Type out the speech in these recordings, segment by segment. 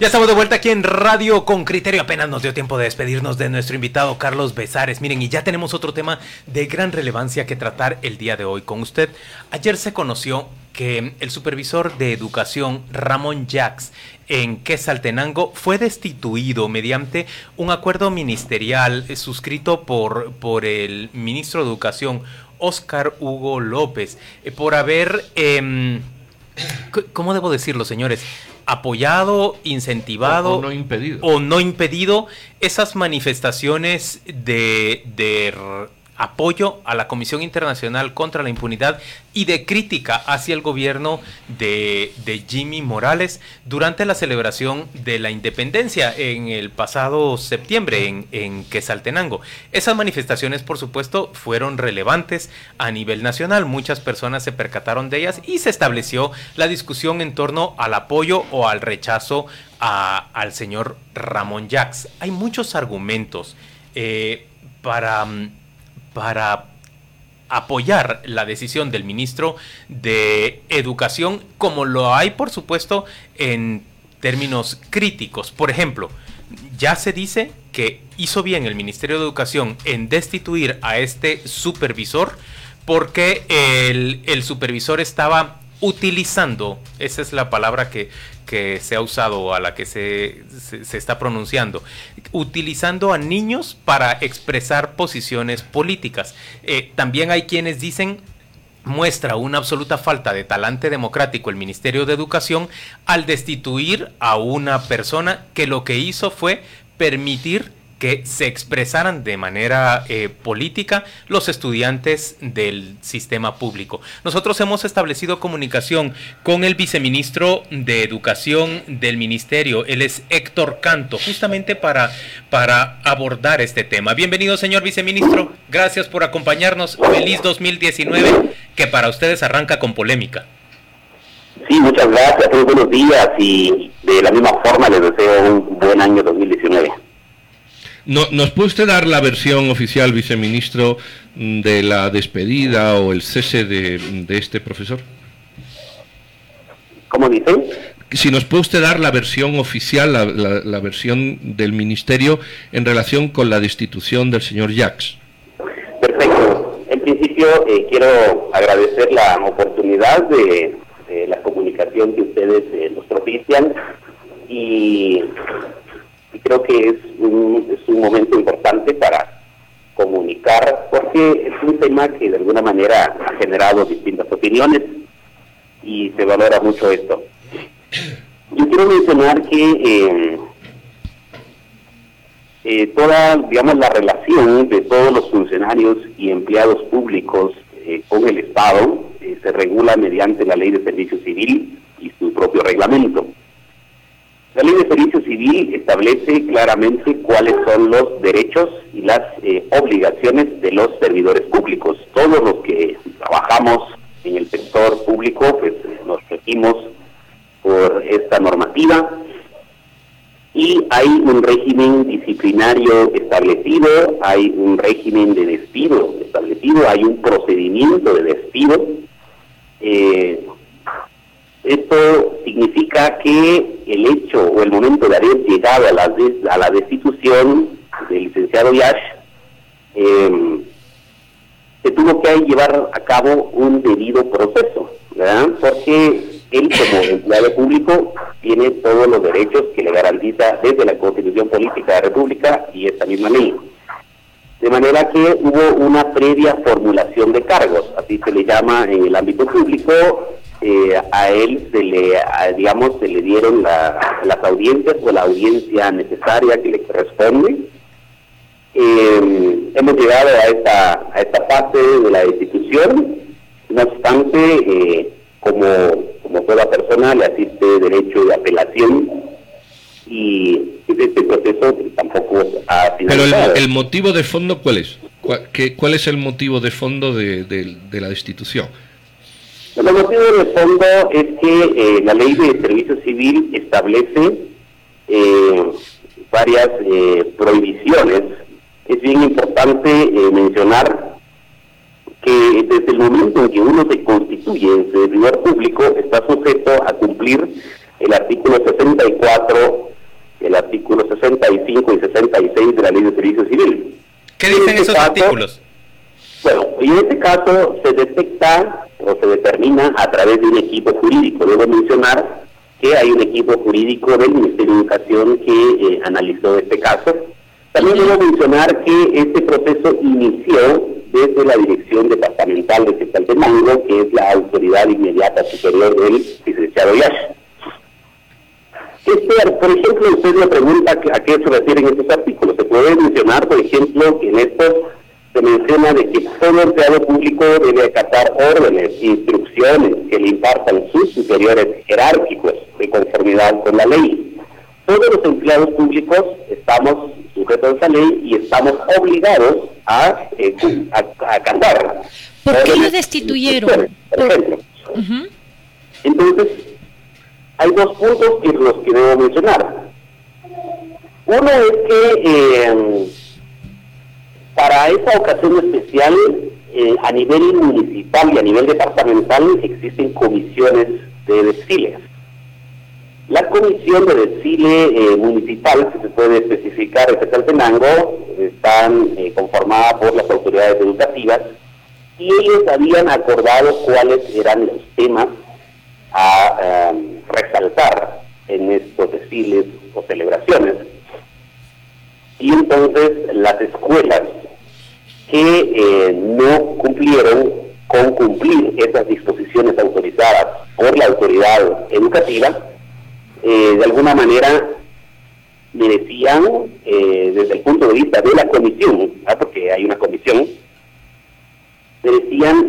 Ya estamos de vuelta aquí en Radio con Criterio. Apenas nos dio tiempo de despedirnos de nuestro invitado Carlos Besares. Miren, y ya tenemos otro tema de gran relevancia que tratar el día de hoy con usted. Ayer se conoció que el supervisor de educación Ramón Jax en Quesaltenango fue destituido mediante un acuerdo ministerial suscrito por, por el ministro de Educación Oscar Hugo López eh, por haber... Eh, ¿Cómo debo decirlo, señores? Apoyado, incentivado o, no impedido. o no impedido esas manifestaciones de, de apoyo a la Comisión Internacional contra la Impunidad y de crítica hacia el gobierno de, Jimmy Morales durante la celebración de la independencia en el pasado septiembre en, en Quesaltenango. Esas manifestaciones, por supuesto, fueron relevantes a nivel nacional. Muchas personas se percataron de ellas y se estableció la discusión en torno al apoyo o al rechazo al señor Ramón Jacks. Hay muchos argumentos eh, para para apoyar la decisión del ministro de Educación, como lo hay, por supuesto, en términos críticos. Por ejemplo, ya se dice que hizo bien el Ministerio de Educación en destituir a este supervisor porque el, el supervisor estaba utilizando, esa es la palabra que, que se ha usado, a la que se, se, está pronunciando, utilizando a niños para expresar posiciones políticas. Eh, también hay quienes dicen muestra una absoluta falta de talante democrático el Ministerio de Educación al destituir a una persona que lo que hizo fue permitir que se expresaran de manera eh, política los estudiantes del sistema público. Nosotros hemos establecido comunicación con el viceministro de Educación del Ministerio, él es Héctor Canto, justamente para, para abordar este tema. Bienvenido, señor viceministro, gracias por acompañarnos. Feliz 2019, que para ustedes arranca con polémica. Sí, muchas gracias, muy buenos días y de la misma forma les deseo un buen año 2019. ¿Nos puede usted dar la versión oficial, viceministro, de la despedida o el cese de, este profesor? ¿Cómo dice? Si nos puede usted dar la versión oficial, la, versión del ministerio en relación con la destitución del señor Jacques. Perfecto. En principio eh, quiero agradecer la oportunidad de, la comunicación que ustedes eh, nos propician y creo que es un, es un momento importante para comunicar, porque es un tema que de alguna manera ha generado distintas opiniones y se valora mucho esto. Yo quiero mencionar que eh, eh, toda, digamos, la relación de todos los funcionarios y empleados públicos eh, con el Estado se regula mediante la Ley de Servicio Civil y su propio reglamento. La ley de servicio civil establece claramente cuáles son los derechos y las eh, obligaciones de los servidores públicos. Todos los que trabajamos en el sector público, pues nos regimos por esta normativa y hay un régimen disciplinario establecido, hay un régimen de despido establecido, hay un procedimiento de despido. Eh, esto significa que el hecho o el momento de haber llegado a la, destitución del licenciado Yash, em, se tuvo que llevar a cabo un debido proceso, ¿verdad? Porque él como empleado público tiene todos los derechos que le garantiza desde la Constitución Política de la República y esta misma ley. De manera que hubo una previa formulación de cargos, así se le llama en el ámbito público, eh, a él se le, digamos, se le dieron las audiencias o la audiencia necesaria que le corresponde. Eh, hemos llegado a esta, a esta fase de la institución, no obstante, eh, como, como toda persona le asiste derecho de apelación y este proceso tampoco ha finalizado. Pero el, motivo de fondo, ¿cuál es? ¿Cuál, cuál es el motivo de fondo de, de la destitución? El motivo de fondo es que eh, la ley de servicio civil establece eh, varias eh, prohibiciones. Es bien importante mencionar que desde el momento en que uno se constituye en servidor público está sujeto a cumplir el artículo 64 el artículo 65 y 66 de la Ley de Servicio Civil. ¿Qué dicen este esos artículos? Bueno, en este caso se detecta o se determina a través de un equipo jurídico. Debo mencionar que hay un equipo jurídico del Ministerio de Educación que eh, analizó este caso. También debo mencionar que este proceso inició desde la Dirección Departamental de Quetzaltenango, que es la autoridad inmediata superior del licenciado Yash. Este, por ejemplo, usted me pregunta a qué se refieren estos artículos. Se puede mencionar, por ejemplo, que en estos se menciona de que todo empleado público debe acatar órdenes, instrucciones que le impartan sus superiores jerárquicos de conformidad con la ley. Todos los empleados públicos estamos sujetos a esa ley y estamos obligados a, eh, acatar. ¿Por qué lo destituyeron? Por ejemplo. Entonces, hay dos puntos que los que debo mencionar. Uno es que eh, para esa ocasión especial, eh, a nivel municipal y a nivel departamental existen comisiones de desfiles. La comisión de desfile eh, municipal, que se puede especificar en Quetzaltenango, están conformada por las autoridades educativas y ellos habían acordado cuáles eran los temas a resaltar en estos desfiles o celebraciones. Y entonces las escuelas que eh, no cumplieron con cumplir esas disposiciones autorizadas por la autoridad educativa, eh, de alguna manera merecían, eh, desde el punto de vista de la comisión, porque hay una comisión, merecían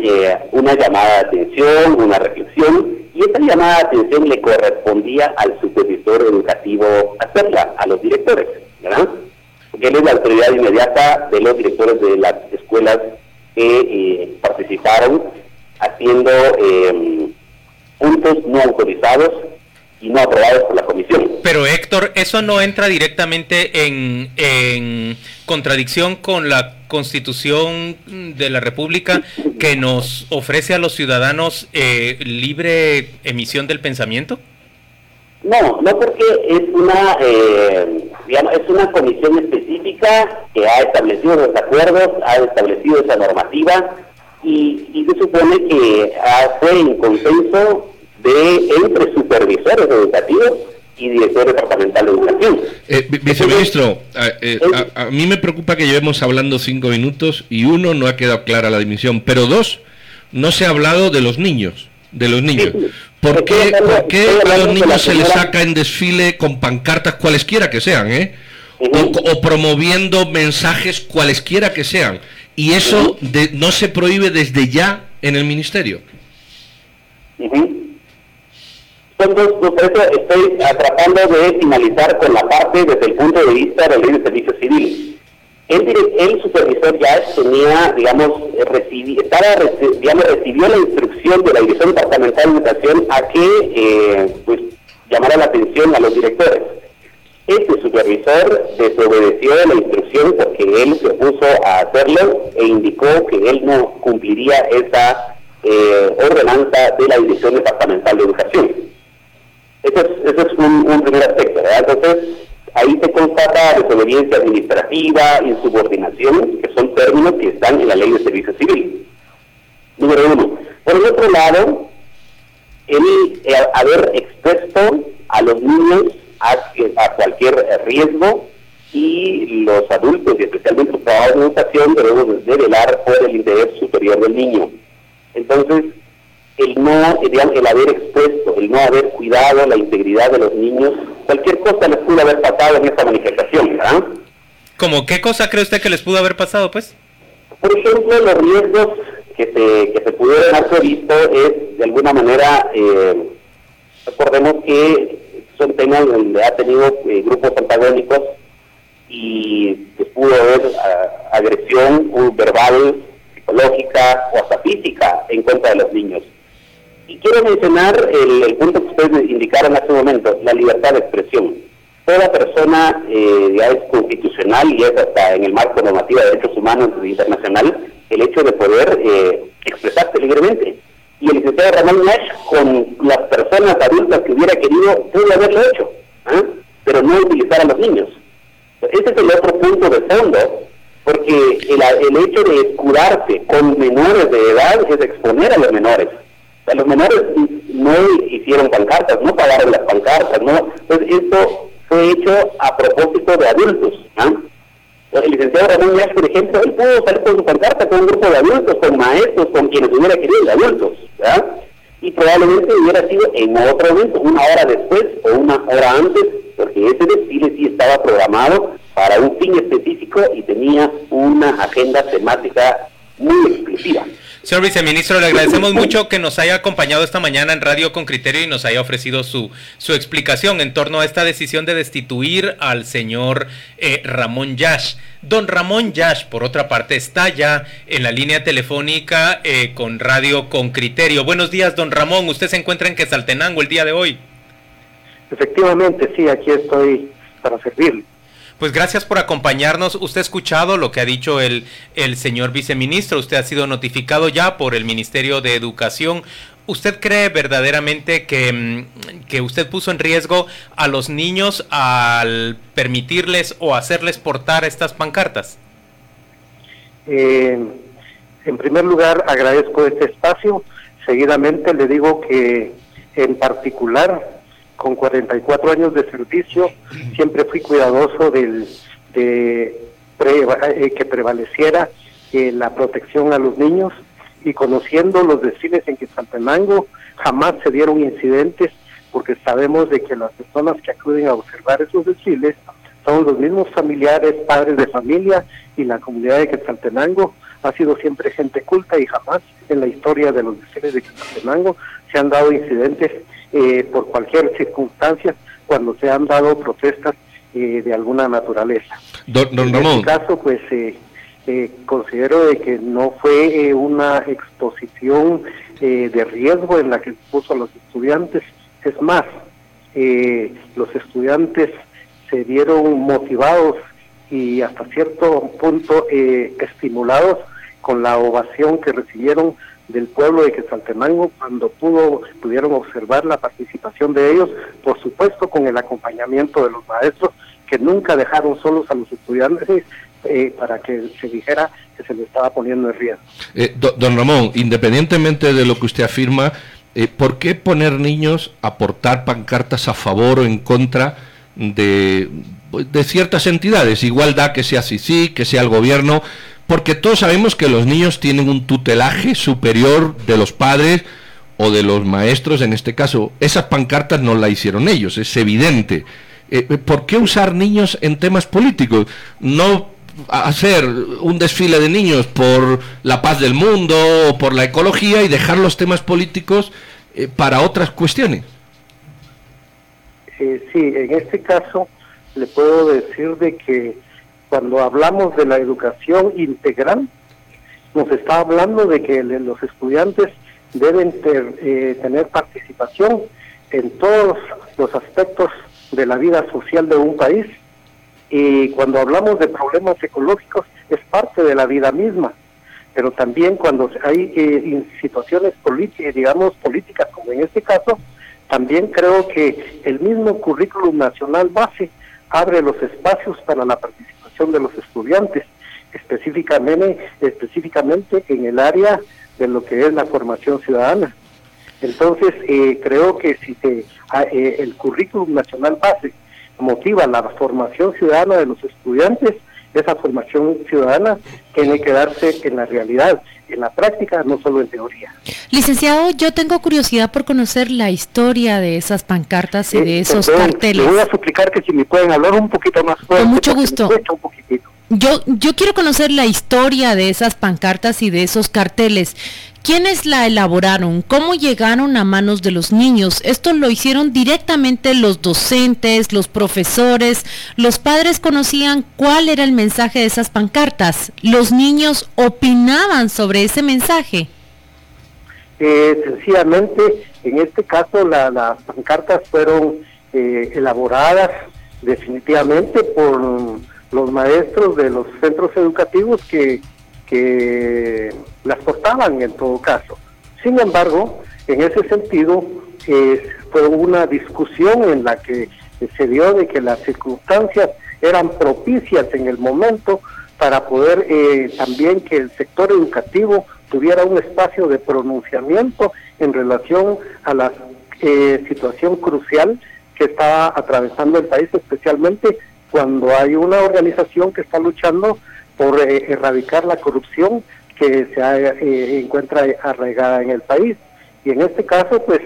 una llamada de atención, una reflexión y esta llamada de atención le correspondía al supervisor educativo hacerla, a los directores, ¿verdad? Él es la autoridad inmediata de los directores de las escuelas que eh, participaron haciendo eh, puntos no autorizados y no aprobados por la comisión. Pero Héctor, ¿eso no entra directamente en, en contradicción con la constitución de la República que nos ofrece a los ciudadanos eh, libre emisión del pensamiento? No, no porque es una, eh, digamos, es una comisión específica que ha establecido los acuerdos, ha establecido esa normativa y, y se supone que fue en consenso de entre supervisores educativos y director departamental de educación. Eh, viceministro, eh, a, mí me preocupa que llevemos hablando cinco minutos y uno no ha quedado clara la dimisión, pero dos, no se ha hablado de los niños, de los niños. ¿Por qué, a los niños se les saca en desfile con pancartas cualesquiera que sean, eh? o, promoviendo mensajes cualesquiera que sean? Y eso no se prohíbe desde ya en el ministerio. Entonces, por eso estoy tratando de finalizar con la parte desde el punto de vista del ley de servicio civil. El, supervisor ya tenía, digamos, recibí, estaba, digamos, recibió la instrucción de la Dirección Departamental de Educación a que eh, pues, llamara la atención a los directores. Este supervisor desobedeció la instrucción porque él se opuso a hacerlo e indicó que él no cumpliría esa eh, ordenanza de la Dirección Departamental de Educación. Ese es, un, primer aspecto, ¿verdad? Entonces, ahí se constata desobediencia administrativa, insubordinación, que son términos que están en la ley de servicio civil. Número uno. Por el otro lado, el eh, haber expuesto a los niños a, cualquier riesgo y los adultos, y especialmente los trabajadores de educación, debemos de velar por el interés superior del niño. Entonces, el no, el haber expuesto, el no haber cuidado la integridad de los niños, cualquier cosa les pudo haber pasado en esta manifestación, ¿verdad? ¿Cómo qué cosa cree usted que les pudo haber pasado, pues? Por ejemplo, los riesgos que se, que se pudieron haber previsto es, de alguna manera, eh, recordemos que son temas donde ha tenido eh, grupos antagónicos y pues, pudo haber ah, agresión verbal, psicológica o hasta física en contra de los niños. Y quiero mencionar el, punto que ustedes indicaron hace un momento, la libertad de expresión. Toda persona eh, ya es constitucional y es hasta en el marco normativo de derechos humanos internacional el hecho de poder eh, expresarse libremente. Y el licenciado Ramón Nash, con las personas adultas que hubiera querido, pudo haberlo hecho. ¿ah? Pero no utilizar a los niños. Ese es el otro punto de fondo, porque el, el hecho de escudarse con menores de edad es exponer a los menores. Los menores no hicieron pancartas, no pagaron las pancartas, no. Entonces esto fue hecho a propósito de adultos. ¿ah? El licenciado Ramón Yash, por ejemplo, él pudo salir con su pancarta con un grupo de adultos, con maestros, con quienes hubiera querido, de adultos. ¿verdad? Y probablemente hubiera sido en otro momento, una hora después o una hora antes, porque ese desfile sí estaba programado para un fin específico y tenía una agenda temática muy exclusiva. Señor viceministro, le agradecemos mucho que nos haya acompañado esta mañana en Radio con Criterio y nos haya ofrecido su, su explicación en torno a esta decisión de destituir al señor eh, Ramón Yash. Don Ramón Yash, por otra parte, está ya en la línea telefónica eh, con Radio con Criterio. Buenos días, don Ramón. Usted se encuentra en Quesaltenango el día de hoy. Efectivamente, sí, aquí estoy para servirle. Pues gracias por acompañarnos. Usted ha escuchado lo que ha dicho el, el señor viceministro. Usted ha sido notificado ya por el Ministerio de Educación. ¿Usted cree verdaderamente que, mm, que, usted puso en riesgo a los niños al permitirles o hacerles portar estas pancartas? Eh, en primer lugar, agradezco este espacio. Seguidamente le digo que en particular con 44 años de servicio, siempre fui cuidadoso del, de eh, que prevaleciera eh, la protección a los niños. Y conociendo los desfiles en Quetzaltenango, jamás se dieron incidentes porque sabemos de que las personas que acuden a observar esos desfiles son los mismos familiares, padres de familia y la comunidad de Quetzaltenango ha sido siempre gente culta y jamás en la historia de los desfiles de Quetzaltenango se han dado incidentes eh, por cualquier circunstancia cuando se han dado protestas eh, de alguna naturaleza. en este caso, pues eh, considero de que no fue una exposición de riesgo en la que puso a los estudiantes. Es más, los estudiantes se vieron motivados y hasta cierto punto estimulados con la ovación que recibieron del pueblo de Quetzaltenango cuando pudo pudieron observar la participación de ellos, por supuesto con el acompañamiento de los maestros que nunca dejaron solos a los estudiantes eh, para que se dijera que se le estaba poniendo en riesgo. Eh, don Ramón, independientemente de lo que usted afirma, eh, ¿por qué poner niños a portar pancartas a favor o en contra de, de ciertas entidades? Igualdad que sea sí que sea el gobierno porque todos sabemos que los niños tienen un tutelaje superior de los padres o de los maestros, en este caso. Esas pancartas no la hicieron ellos, es evidente. Eh, eh, ¿Por qué usar niños en temas políticos? No hacer un desfile de niños por la paz del mundo o por la ecología y dejar los temas políticos eh, para otras cuestiones. sí, en este caso le puedo decir de que cuando hablamos de la educación integral, nos está hablando de que los estudiantes deben eh, tener participación en todos los aspectos de la vida social de un país. Y cuando hablamos de problemas ecológicos, es parte de la vida misma. Pero también cuando hay eh, situaciones políticas, digamos políticas, como en este caso, también creo que el mismo currículum nacional base abre los espacios para la participación de los estudiantes, específicamente, específicamente en el área de lo que es la formación ciudadana. Entonces, eh, creo que si se, ah, eh, el currículum nacional base motiva la formación ciudadana de los estudiantes, esa formación ciudadana tiene que darse en la realidad, en la práctica, no solo en teoría. Licenciado, yo tengo curiosidad por conocer la historia de esas pancartas y de esos carteles. Le voy a suplicar que si me pueden hablar un poquito más fuerte. Con mucho gusto. Yo, yo quiero conocer la historia de esas pancartas y de esos carteles. ¿Quiénes la elaboraron? ¿Cómo llegaron a manos de los niños? Esto lo hicieron directamente los docentes, los profesores. Los padres conocían cuál era el mensaje de esas pancartas. Los niños opinaban sobre ese mensaje. Eh, sencillamente, en este caso, las pancartas fueron eh, elaboradas definitivamente por los maestros de los centros educativos que que las portaban en todo caso. Sin embargo, en ese sentido, fue una discusión en la que se dio de que las circunstancias eran propicias en el momento para poder eh, también que el sector educativo tuviera un espacio de pronunciamiento en relación a la eh, situación crucial que está atravesando el país, especialmente cuando hay una organización que está luchando por eh, erradicar la corrupción que se encuentra arraigada en el país. Y en este caso, pues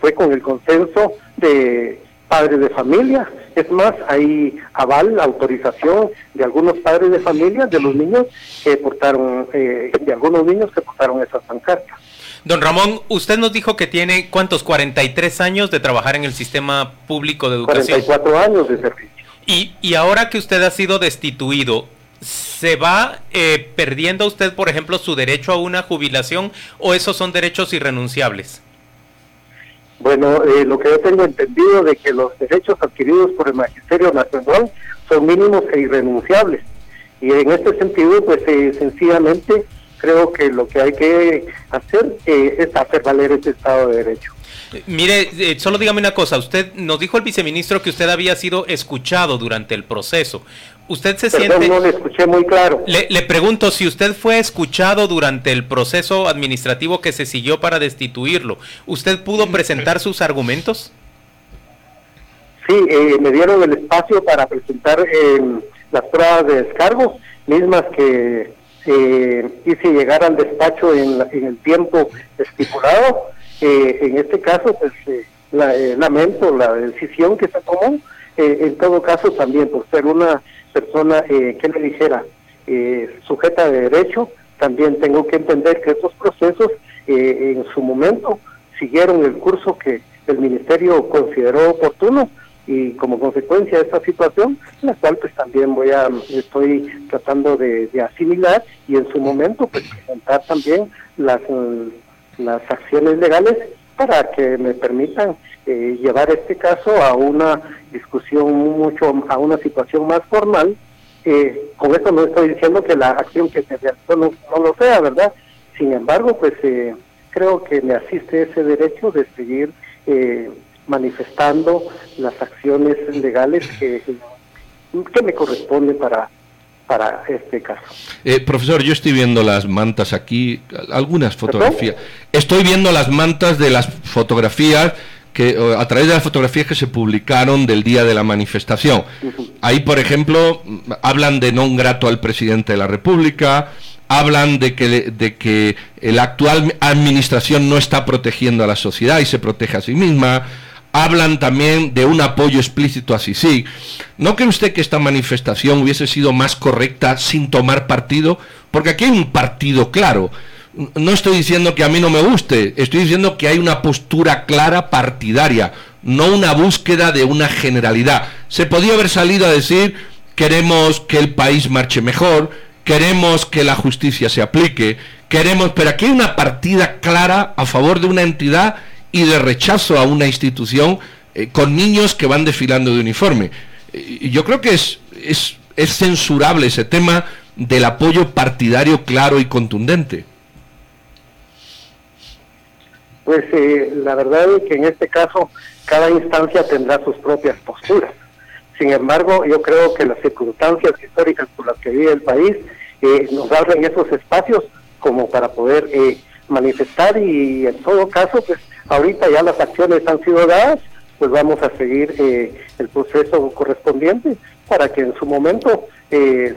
fue con el consenso de padres de familia. Es más, hay aval, autorización de algunos padres de familia, de los niños que portaron, eh, de algunos niños que portaron esas pancartas. Don Ramón, usted nos dijo que tiene, ¿cuántos? 43 años de trabajar en el sistema público de educación. 44 años de servicio. Y, y ahora que usted ha sido destituido, ¿se va eh, perdiendo usted, por ejemplo, su derecho a una jubilación o esos son derechos irrenunciables? Bueno, eh, lo que yo tengo entendido de que los derechos adquiridos por el Magisterio Nacional son mínimos e irrenunciables. Y en este sentido, pues eh, sencillamente creo que lo que hay que hacer eh, es hacer valer ese Estado de Derecho. Mire, eh, solo dígame una cosa, usted nos dijo el viceministro que usted había sido escuchado durante el proceso. ¿Usted se siente... No le escuché muy claro. Le, le, pregunto, si usted fue escuchado durante el proceso administrativo que se siguió para destituirlo, ¿usted pudo presentar sus argumentos? Sí, eh, me dieron el espacio para presentar eh, las pruebas de descargo, mismas que eh, hice llegar al despacho en, en el tiempo estipulado eh, en este caso, pues eh, eh, lamento la decisión que se tomó. en todo caso, también por ser una persona que le dijera sujeta de derecho, también tengo que entender que estos procesos en su momento siguieron el curso que el ministerio consideró oportuno y como consecuencia de esta situación, la cual pues también voy a, estoy tratando de, de asimilar y en su momento pues presentar también las las acciones legales para que me permitan eh, llevar este caso a una discusión mucho, a una situación más formal. Eh, con esto no estoy diciendo que la acción que se realizó no, lo sea, ¿verdad? Sin embargo, pues eh, creo que me asiste ese derecho de seguir manifestando las acciones legales que, que me corresponden para para este caso. Eh, profesor, yo estoy viendo las mantas aquí, algunas fotografías. Estoy viendo las mantas de las fotografías que a través de las fotografías que se publicaron del día de la manifestación. Ahí, por ejemplo, hablan de no grato al presidente de la República, hablan de que, de que la actual administración no está protegiendo a la sociedad y se protege a sí misma hablan también de un apoyo explícito a Sisi. ¿No cree usted que esta manifestación hubiese sido más correcta sin tomar partido? Porque aquí hay un partido claro. No estoy diciendo que a mí no me guste, estoy diciendo que hay una postura clara partidaria, no una búsqueda de una generalidad. Se podía haber salido a decir queremos que el país marche mejor, queremos que la justicia se aplique, queremos, pero aquí hay una partida clara a favor de una entidad y de rechazo a una institución eh, con niños que van desfilando de uniforme. Y yo creo que es, es, es censurable ese tema del apoyo partidario claro y contundente. Pues eh, la verdad es que en este caso cada instancia tendrá sus propias posturas. Sin embargo, yo creo que las circunstancias históricas por las que vive el país eh, nos abren esos espacios como para poder manifestar y en todo caso, pues Ahorita ya las acciones han sido dadas, pues vamos a seguir eh, el proceso correspondiente para que en su momento eh,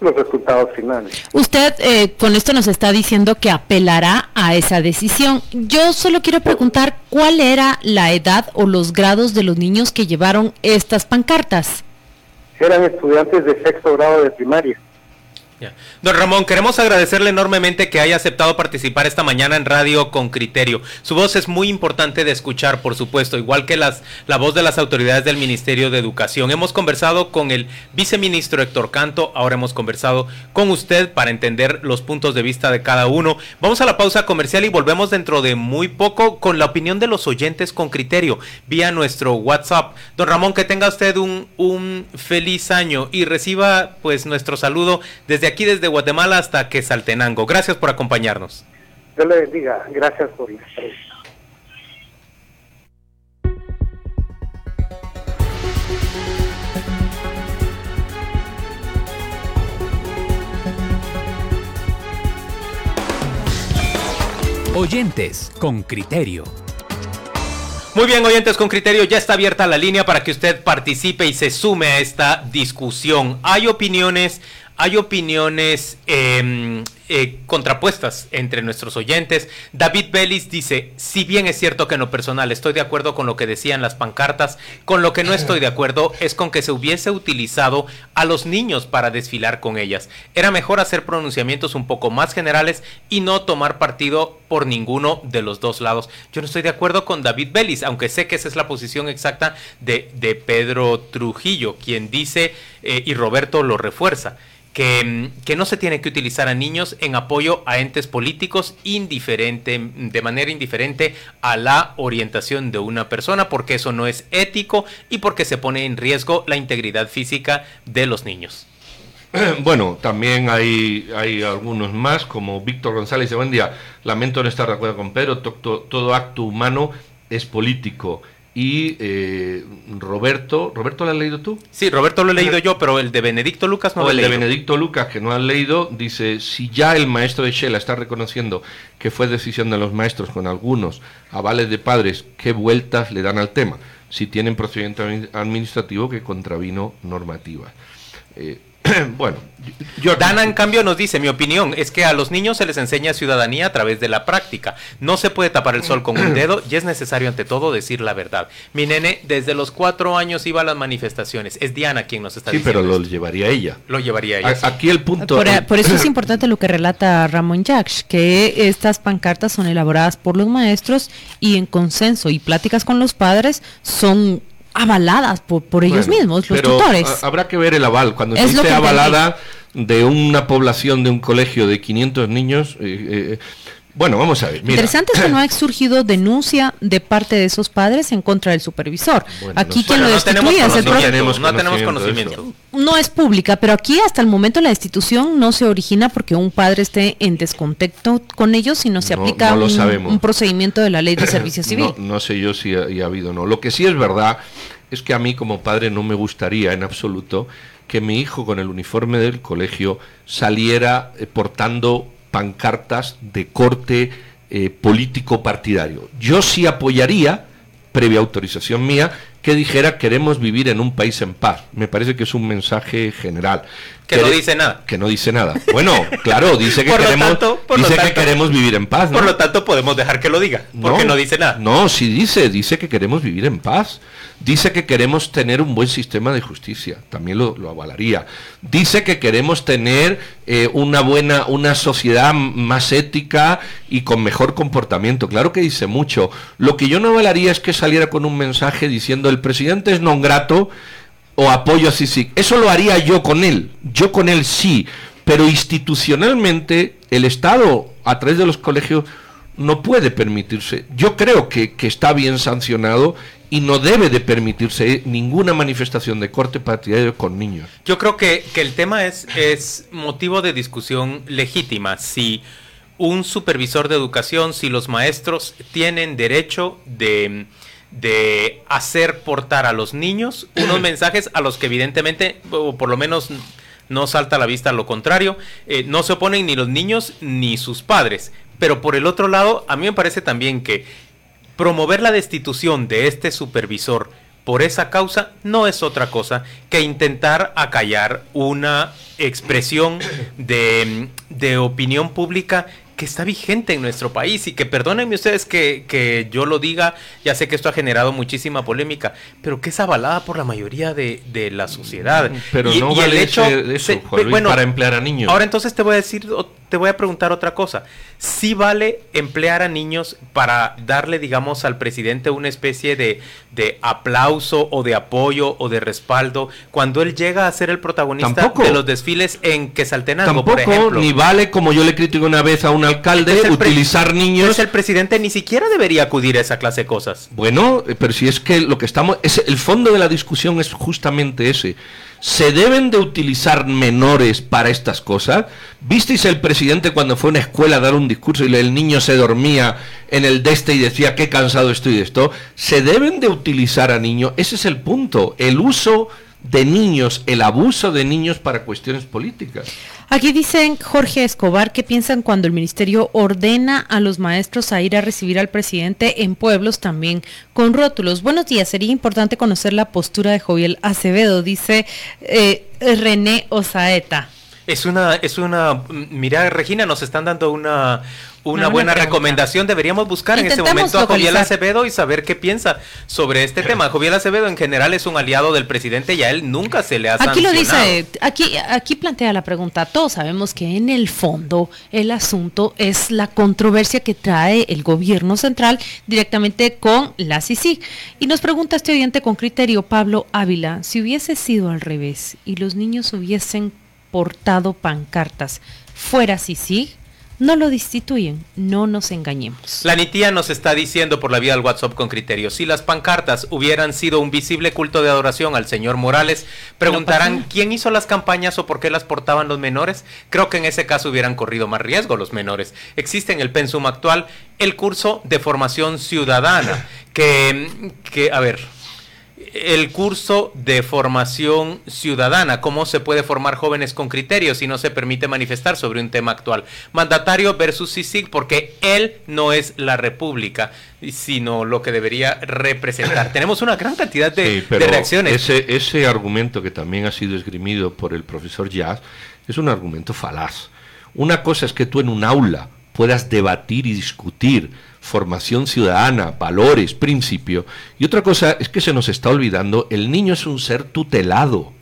los resultados finales. Usted eh, con esto nos está diciendo que apelará a esa decisión. Yo solo quiero preguntar cuál era la edad o los grados de los niños que llevaron estas pancartas. Eran estudiantes de sexto grado de primaria. Don Ramón, queremos agradecerle enormemente que haya aceptado participar esta mañana en Radio con Criterio. Su voz es muy importante de escuchar, por supuesto, igual que las, la voz de las autoridades del Ministerio de Educación. Hemos conversado con el viceministro Héctor Canto, ahora hemos conversado con usted para entender los puntos de vista de cada uno. Vamos a la pausa comercial y volvemos dentro de muy poco con la opinión de los oyentes con criterio vía nuestro WhatsApp. Don Ramón, que tenga usted un, un feliz año y reciba pues nuestro saludo desde aquí, aquí desde Guatemala hasta Quesaltenango. Gracias por acompañarnos. Dios le bendiga. Gracias por la Oyentes con criterio. Muy bien, oyentes con criterio, ya está abierta la línea para que usted participe y se sume a esta discusión. Hay opiniones hay opiniones eh, eh, contrapuestas entre nuestros oyentes. David Bellis dice, si bien es cierto que en lo personal estoy de acuerdo con lo que decían las pancartas, con lo que no estoy de acuerdo es con que se hubiese utilizado a los niños para desfilar con ellas. Era mejor hacer pronunciamientos un poco más generales y no tomar partido por ninguno de los dos lados. Yo no estoy de acuerdo con David Bellis, aunque sé que esa es la posición exacta de, de Pedro Trujillo, quien dice, eh, y Roberto lo refuerza, que, que, no se tiene que utilizar a niños en apoyo a entes políticos indiferente, de manera indiferente a la orientación de una persona, porque eso no es ético y porque se pone en riesgo la integridad física de los niños. Bueno, también hay, hay algunos más, como Víctor González de buen día. Lamento no estar de acuerdo con Pedro, todo acto humano es político y eh, Roberto, ¿Roberto lo has leído tú? Sí, Roberto lo he leído yo, pero el de Benedicto Lucas no o lo he el leído. de Benedicto Lucas, que no han leído, dice, si ya el maestro de Shela está reconociendo que fue decisión de los maestros con algunos avales de padres, ¿qué vueltas le dan al tema? Si tienen procedimiento administrativo que contravino normativa. Eh, bueno, yo... Dana en cambio nos dice, mi opinión es que a los niños se les enseña ciudadanía a través de la práctica. No se puede tapar el sol con un dedo y es necesario ante todo decir la verdad. Mi nene desde los cuatro años iba a las manifestaciones. Es Diana quien nos está sí, diciendo. Sí, pero lo esto. llevaría ella. Lo llevaría ella. A, sí. Aquí el punto... Por, por, eso es importante lo que relata Ramón Jacques, que estas pancartas son elaboradas por los maestros y en consenso y pláticas con los padres son avaladas por, por ellos bueno, mismos, los pero tutores. Habrá que ver el aval. Cuando se dice avalada de una población de un colegio de 500 niños, eh, eh, bueno, vamos a ver. Mira. Interesante es que no ha surgido denuncia de parte de esos padres en contra del supervisor. Bueno, aquí quien bueno, lo destituye no es el no tenemos no tenemos conocimiento. No es pública, pero aquí hasta el momento la institución no se origina porque un padre esté en descontacto con ellos, sino se No, aplica no lo un, sabemos. un procedimiento de la ley de servicio civil. No, no sé yo si ha, ha habido o no. Lo que sí es verdad es que a mí como padre no me gustaría en absoluto que mi hijo con el uniforme del colegio saliera eh, portando pancartas de corte eh, político partidario. Yo sí apoyaría, previa autorización mía, que dijera queremos vivir en un país en paz. Me parece que es un mensaje general. Que no dice nada. Que no dice nada. Bueno, claro, dice que queremos tanto- que vivir en paz, ¿no? Por lo tanto, podemos dejar que lo diga, porque no, dice nada. No, sí dice, dice que queremos vivir en paz. Dice que queremos tener un buen sistema de justicia, también lo, lo avalaría. Dice que queremos tener eh, una buena, una sociedad más ética y con mejor comportamiento. Claro que dice mucho. Lo que yo no avalaría es que saliera con un mensaje diciendo el presidente es non grato o apoyo a Sisi. Eso lo haría yo con él. Yo con él sí. Pero institucionalmente el Estado, a través de los colegios, no puede permitirse. Yo creo que, que está bien sancionado y no debe de permitirse ninguna manifestación de corte partidario con niños. Yo creo que, que el tema es, es motivo de discusión legítima. Si un supervisor de educación, si los maestros tienen derecho de, de hacer portar a los niños unos mensajes a los que evidentemente, o por lo menos no salta a la vista lo contrario, eh, no se oponen ni los niños ni sus padres. Pero por el otro lado, a mí me parece también que promover la destitución de este supervisor por esa causa no es otra cosa que intentar acallar una expresión de, de opinión pública que está vigente en nuestro país y que perdónenme ustedes que, que, yo lo diga, ya sé que esto ha generado muchísima polémica, pero que es avalada por la mayoría de, de la sociedad. Pero y, no y vale el hecho, eso, Juan Luis, bueno, para emplear a niños. Ahora entonces te voy a decir, te voy a preguntar otra cosa. Si vale emplear a niños para darle, digamos, al presidente una especie de, de aplauso o de apoyo o de respaldo cuando él llega a ser el protagonista Tampoco. de los desfiles en por Tampoco, ejemplo? ni vale, como yo le critico una vez a un alcalde, pre- utilizar niños Entonces el presidente ni siquiera debería acudir a esa clase de cosas. Bueno, eh, pero si es que lo que estamos, es, el fondo de la discusión es justamente ese. ¿Se deben de utilizar menores para estas cosas? ¿Visteis el presidente cuando fue a una escuela a dar un discurso y el niño se dormía en el de este y decía qué cansado estoy de esto? ¿Se deben de utilizar a niños? Ese es el punto. El uso de niños, el abuso de niños para cuestiones políticas. Aquí dicen Jorge Escobar ¿qué piensan cuando el ministerio ordena a los maestros a ir a recibir al presidente en pueblos también con rótulos. Buenos días, sería importante conocer la postura de Joviel Acevedo, dice eh, René Osaeta. Es una, es una, mira Regina, nos están dando una, una, buena, recomendación. Deberíamos buscar en este momento a Joviel Acevedo y saber qué piensa sobre este tema. Joviel Acevedo en general es un aliado del presidente y a él nunca se le ha Aquí lo dice, aquí, aquí plantea la pregunta. Todos sabemos que en el fondo el asunto es la controversia que trae el gobierno central directamente con la CICIG. Y nos pregunta este oyente con criterio, Pablo Ávila, si hubiese sido al revés y los niños hubiesen portado pancartas. Fuera sí, no lo destituyen, no nos engañemos. La Nitía nos está diciendo por la vía del WhatsApp con criterio, si las pancartas hubieran sido un visible culto de adoración al señor Morales, preguntarán quién hizo las campañas o por qué las portaban los menores. Creo que en ese caso hubieran corrido más riesgo los menores. Existe en el pensum actual el curso de formación ciudadana, que, que a ver, el curso de formación ciudadana, cómo se puede formar jóvenes con criterios si no se permite manifestar sobre un tema actual. Mandatario versus CICIG, porque él no es la República, sino lo que debería representar. Tenemos una gran cantidad de, reacciones. Ese, ese argumento que también ha sido esgrimido por el profesor Jazz es un argumento falaz. Una cosa es que tú en un aula puedas debatir y discutir formación ciudadana, valores, principio. Y otra cosa es que se nos está olvidando, el niño es un ser tutelado.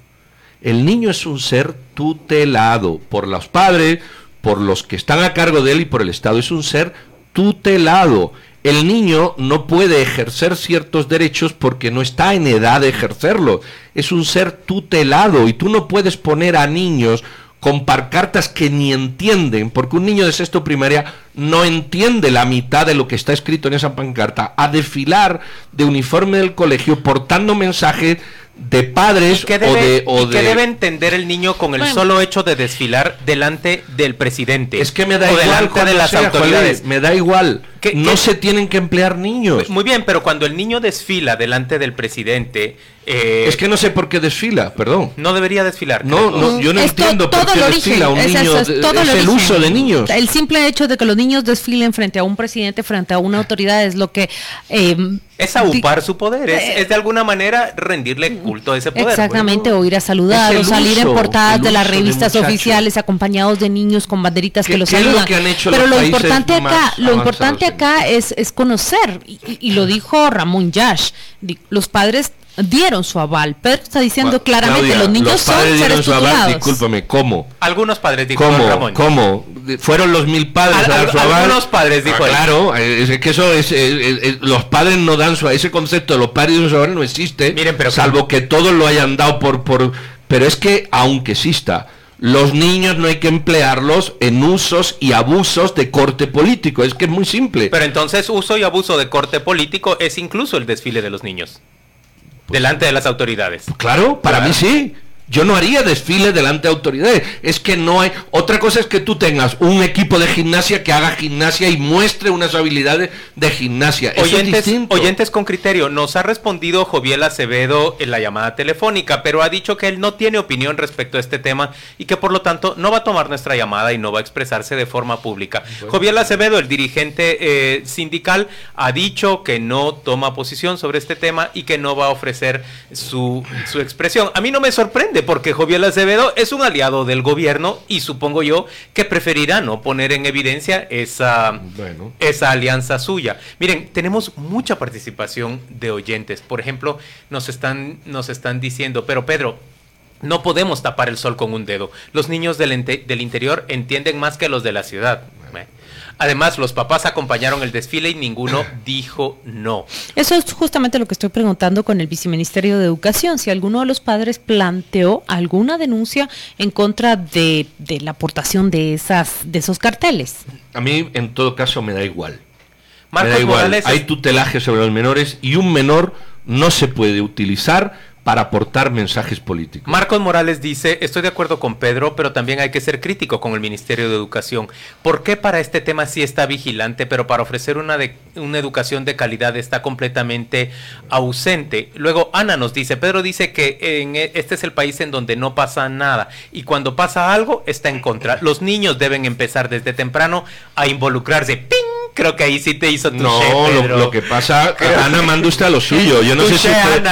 El niño es un ser tutelado por los padres, por los que están a cargo de él y por el Estado. Es un ser tutelado. El niño no puede ejercer ciertos derechos porque no está en edad de ejercerlo. Es un ser tutelado y tú no puedes poner a niños con cartas que ni entienden, porque un niño de sexto primaria no entiende la mitad de lo que está escrito en esa pancarta, a desfilar de uniforme del colegio portando mensajes de padres qué debe, o de, debe entender el niño con el solo hecho de desfilar delante del presidente? Es que me da igual delante de las autoridades. me da igual. No se tienen que emplear niños. Muy bien, pero cuando el niño desfila delante del presidente, eh, es que no sé por qué desfila, perdón. No debería desfilar. No, no yo no entiendo por qué desfila un niño. Es, el, uso de niños. El simple hecho de que los niños desfilen frente a un presidente, frente a una autoridad, es lo que eh, es aupar su poder, es, de alguna manera rendirle culto a ese poder. Exactamente, o ir a saludar, o salir en portadas de las revistas oficiales acompañados de niños con banderitas que los saludan. Pero lo importante acá, lo importante acá es, es conocer, y, lo dijo Ramón Yash, los padres dieron su aval. Pedro está diciendo claramente los niños son seres su aval, discúlpame, ¿cómo? Algunos padres dijo ¿Cómo? Ramón. ¿Cómo? Fueron los mil padres a, dar su aval. Algunos padres dijo ah, Claro, es que eso es, los padres no dan su ese concepto de los padres de su aval no existe, Miren, pero salvo que todos lo hayan dado por por pero es que aunque exista los niños no hay que emplearlos en usos y abusos de corte político. Es que es muy simple. Pero entonces uso y abuso de corte político es incluso el desfile de los niños. Pues delante de las autoridades. Claro, para mí sí. Yo no haría desfile delante de autoridades. Es que no hay. Otra cosa es que tú tengas un equipo de gimnasia que haga gimnasia y muestre unas habilidades de gimnasia. Oyentes, oyentes con criterio. Nos ha respondido Joviel Acevedo en la llamada telefónica, pero ha dicho que él no tiene opinión respecto a este tema y que por lo tanto no va a tomar nuestra llamada y no va a expresarse de forma pública. Joviel Acevedo, el dirigente eh, sindical, ha dicho que no toma posición sobre este tema y que no va a ofrecer su, su expresión. A mí no me sorprende porque Joviel Acevedo es un aliado del gobierno y supongo yo que preferirá no poner en evidencia esa, esa alianza suya. Miren, tenemos mucha participación de oyentes. Por ejemplo, nos están, nos están diciendo, pero Pedro, no podemos tapar el sol con un dedo. Los niños del, del interior entienden más que los de la ciudad. Además, los papás acompañaron el desfile y ninguno dijo no. Eso es justamente lo que estoy preguntando con el viceministerio de Educación. Si alguno de los padres planteó alguna denuncia en contra de, la aportación de, esas, de esos carteles. A mí, en todo caso, me da igual. me da igual. Hay tutelaje sobre los menores y un menor no se puede utilizar para aportar mensajes políticos. Marcos Morales dice, estoy de acuerdo con Pedro, pero también hay que ser crítico con el Ministerio de Educación. ¿Por qué para este tema sí está vigilante, pero para ofrecer una, de, una educación de calidad está completamente ausente? Luego Ana nos dice, Pedro dice que en, e, este es el país en donde no pasa nada y cuando pasa algo está en contra. Los niños deben empezar desde temprano a involucrarse. ¡Ping! Creo que ahí sí te hizo tu No, lo, lo, que pasa, Ana, manda usted a lo suyo. Yo no, sé si usted,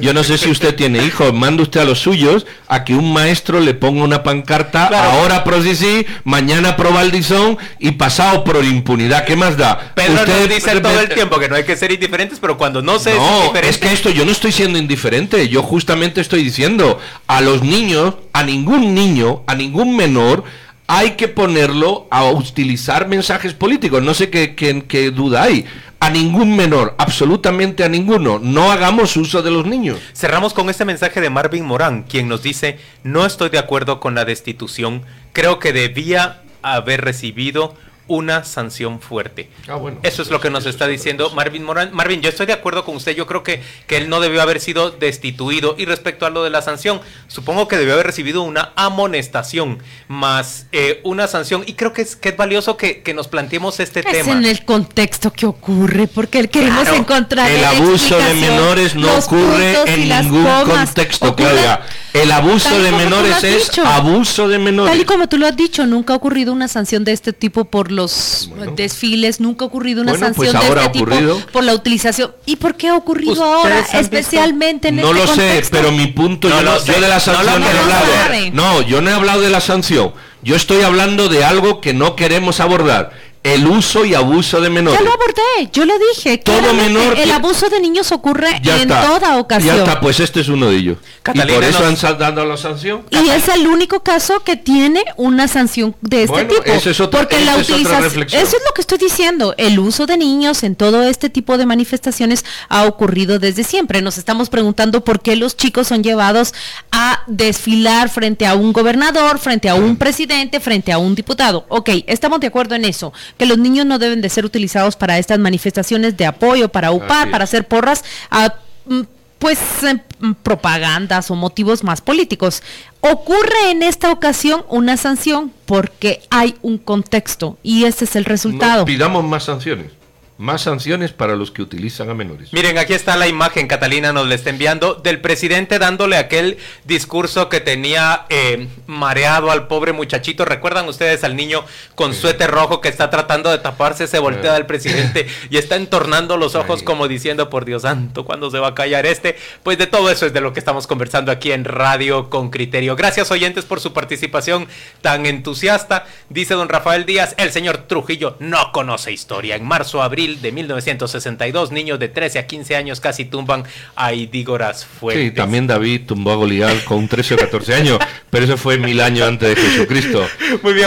yo no sé si usted tiene hijos, manda usted a los suyos a que un maestro le ponga una pancarta ahora pro sí, mañana pro Valdizón y pasado pro impunidad. ¿Qué más da? Pedro usted dice todo el tiempo que no hay que ser indiferentes, pero cuando no se no, es, es que esto yo no estoy siendo indiferente. Yo justamente estoy diciendo a los niños, a ningún niño, a ningún menor hay que ponerlo a utilizar mensajes políticos. No sé qué, qué, duda hay. A ningún menor, absolutamente a ninguno. No hagamos uso de los niños. Cerramos con este mensaje de Marvin Morán, quien nos dice, no estoy de acuerdo con la destitución. Creo que debía haber recibido una sanción fuerte. Ah, bueno, Eso es lo que nos está diciendo Marvin Morán. Marvin, yo estoy de acuerdo con usted. Yo creo que, que él no debió haber sido destituido. Y respecto a lo de la sanción, supongo que debió haber recibido una amonestación más eh, una sanción. Y creo que es, que es valioso que, nos planteemos este tema. Es en el contexto que ocurre, porque queremos encontrar. El abuso de menores no ocurre en ningún contexto, Claudia. El abuso de menores es abuso de menores. Tal y como tú lo has dicho, nunca ha ocurrido una sanción de este tipo por los desfiles, nunca ha ocurrido una sanción pues de este tipo por la utilización. ¿Y por qué ha ocurrido ahora, especialmente en No este lo sé, pero mi punto, yo, yo, de la sanción no, he hablado. No, yo no he hablado de la sanción. Yo estoy hablando de algo que no queremos abordar el uso y abuso de menores. Ya lo abordé, yo lo dije. Todo menor el abuso de niños ocurre en toda ocasión. Ya está, pues este es uno de ellos. y por eso han dado la sanción. Y es el único caso que tiene una sanción de este tipo. Eso es otra, porque la utilización, eso es lo que estoy diciendo. El uso de niños en todo este tipo de manifestaciones ha ocurrido desde siempre. Nos estamos preguntando por qué los chicos son llevados a desfilar frente a un gobernador, frente a un presidente, frente a un diputado. Ok, estamos de acuerdo en eso que los niños no deben de ser utilizados para estas manifestaciones de apoyo, para upar, para hacer porras, a, mm, pues mm, propagandas o motivos más políticos. Ocurre en esta ocasión una sanción porque hay un contexto y ese es el resultado. pidamos más sanciones. Más sanciones para los que utilizan a menores. Miren, aquí está la imagen, Catalina nos la está enviando, del presidente dándole aquel discurso que tenía eh, mareado al pobre muchachito. ¿Recuerdan ustedes al niño con suéter rojo que está tratando de taparse? Se voltea del presidente y está entornando los ojos como diciendo, por Dios santo, ¿cuándo se va a callar este? Pues de todo eso es de lo que estamos conversando aquí en Radio con Criterio. Gracias oyentes por su participación tan entusiasta. Dice don Rafael Díaz, el señor Trujillo no conoce historia. En marzo, abril de 1962, niños de 13 a 15 años casi tumban a Idígoras Fuentes. Sí, también David tumbó a Goliat con 13 o 14 años, pero eso fue mil años antes de Jesucristo. Muy bien.